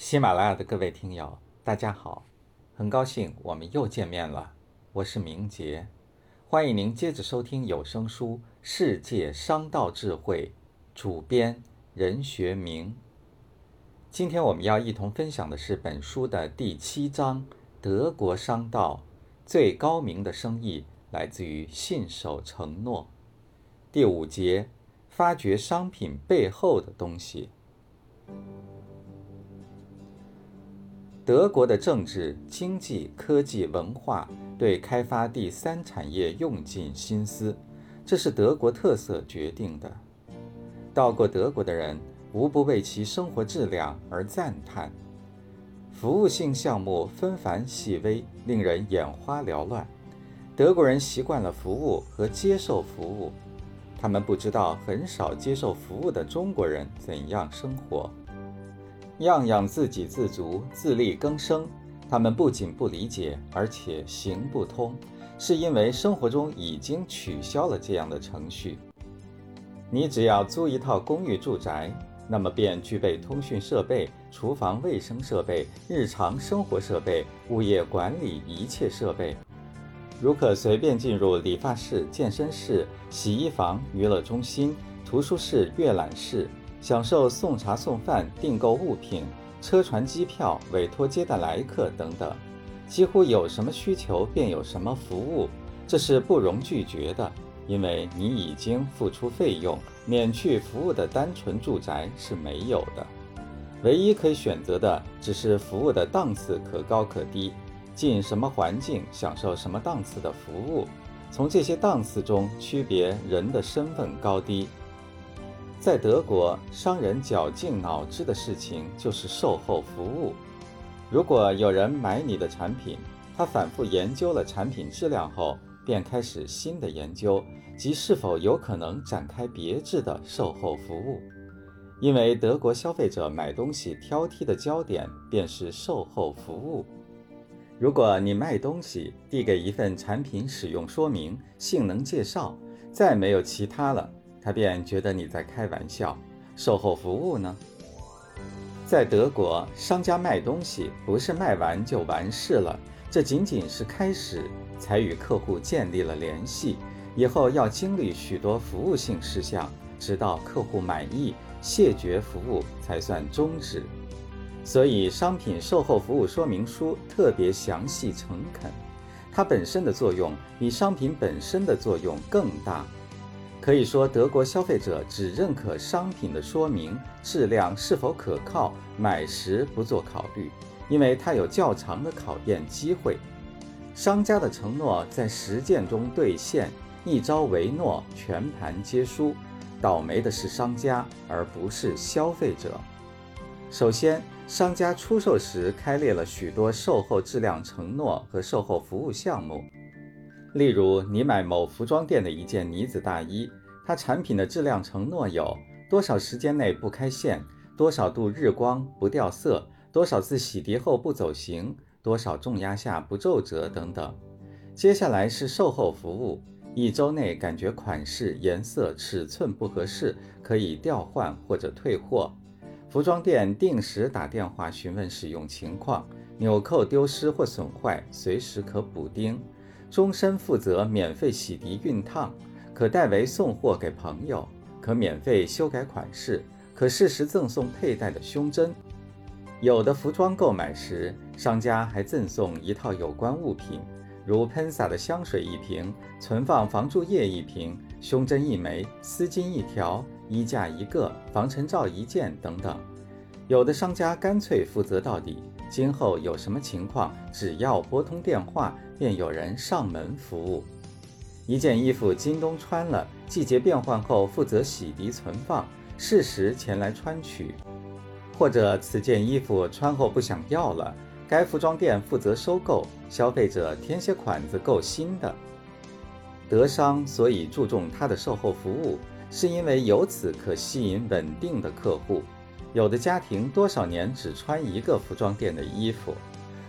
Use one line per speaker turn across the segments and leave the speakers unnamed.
喜马拉雅的各位听友，大家好，很高兴我们又见面了。我是明杰，欢迎您接着收听有声书《世界商道智慧》，主编任学明。今天我们要一同分享的是本书的第七章：德国商道最高明的生意来自于信守承诺。第五节：发掘商品背后的东西。德国的政治、经济、科技、文化对开发第三产业用尽心思，这是德国特色决定的。到过德国的人无不为其生活质量而赞叹。服务性项目纷繁细微，令人眼花缭乱。德国人习惯了服务和接受服务，他们不知道很少接受服务的中国人怎样生活。样样自给自足、自力更生，他们不仅不理解，而且行不通，是因为生活中已经取消了这样的程序。你只要租一套公寓住宅，那么便具备通讯设备、厨房卫生设备、日常生活设备、物业管理一切设备，如可随便进入理发室、健身室、洗衣房、娱乐中心、图书室、阅览室。享受送茶送饭、订购物品、车船机票、委托接待来客等等，几乎有什么需求便有什么服务，这是不容拒绝的，因为你已经付出费用，免去服务的单纯住宅是没有的。唯一可以选择的只是服务的档次可高可低，进什么环境享受什么档次的服务，从这些档次中区别人的身份高低。在德国，商人绞尽脑汁的事情就是售后服务。如果有人买你的产品，他反复研究了产品质量后，便开始新的研究，即是否有可能展开别致的售后服务。因为德国消费者买东西挑剔的焦点便是售后服务。如果你卖东西，递给一份产品使用说明、性能介绍，再没有其他了。他便觉得你在开玩笑。售后服务呢？在德国，商家卖东西不是卖完就完事了，这仅仅是开始，才与客户建立了联系。以后要经历许多服务性事项，直到客户满意，谢绝服务才算终止。所以，商品售后服务说明书特别详细诚恳，它本身的作用比商品本身的作用更大。可以说，德国消费者只认可商品的说明质量是否可靠，买时不做考虑，因为它有较长的考验机会。商家的承诺在实践中兑现，一朝为诺，全盘皆输。倒霉的是商家，而不是消费者。首先，商家出售时开列了许多售后质量承诺和售后服务项目。例如，你买某服装店的一件呢子大衣，它产品的质量承诺有多少时间内不开线，多少度日光不掉色，多少次洗涤后不走形，多少重压下不皱褶等等。接下来是售后服务，一周内感觉款式、颜色、尺寸不合适，可以调换或者退货。服装店定时打电话询问使用情况，纽扣丢失或损坏，随时可补丁。终身负责免费洗涤熨烫，可代为送货给朋友，可免费修改款式，可适时赠送佩戴的胸针。有的服装购买时，商家还赠送一套有关物品，如喷洒的香水一瓶、存放防蛀液一瓶、胸针一枚、丝巾一条、衣架一个、防尘罩一件等等。有的商家干脆负责到底。今后有什么情况，只要拨通电话，便有人上门服务。一件衣服今冬穿了，季节变换后负责洗涤存放，适时前来穿取；或者此件衣服穿后不想要了，该服装店负责收购，消费者填写款子购新的。德商所以注重它的售后服务，是因为由此可吸引稳定的客户。有的家庭多少年只穿一个服装店的衣服，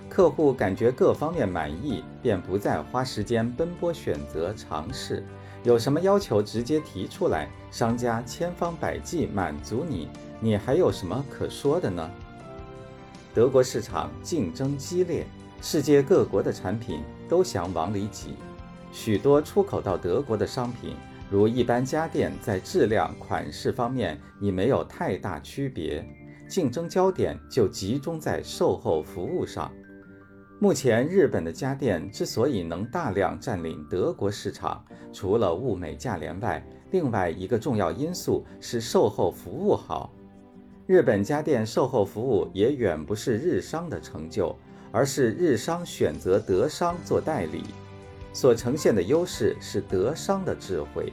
客户感觉各方面满意，便不再花时间奔波选择尝试。有什么要求直接提出来，商家千方百计满足你，你还有什么可说的呢？德国市场竞争激烈，世界各国的产品都想往里挤。许多出口到德国的商品，如一般家电，在质量、款式方面已没有太大区别，竞争焦点就集中在售后服务上。目前，日本的家电之所以能大量占领德国市场，除了物美价廉外，另外一个重要因素是售后服务好。日本家电售后服务也远不是日商的成就，而是日商选择德商做代理，所呈现的优势是德商的智慧。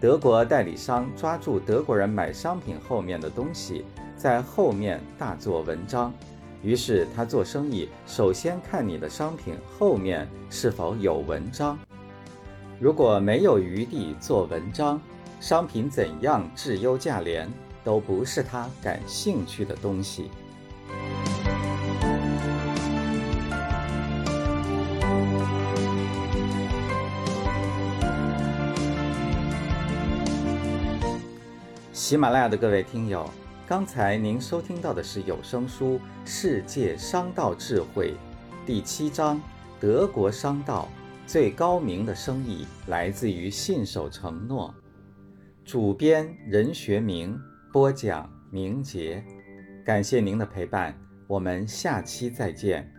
德国代理商抓住德国人买商品后面的东西，在后面大做文章。于是他做生意首先看你的商品后面是否有文章。如果没有余地做文章，商品怎样质优价廉？都不是他感兴趣的东西。喜马拉雅的各位听友，刚才您收听到的是有声书《世界商道智慧》第七章：德国商道最高明的生意来自于信守承诺。主编任学明。播讲明杰，感谢您的陪伴，我们下期再见。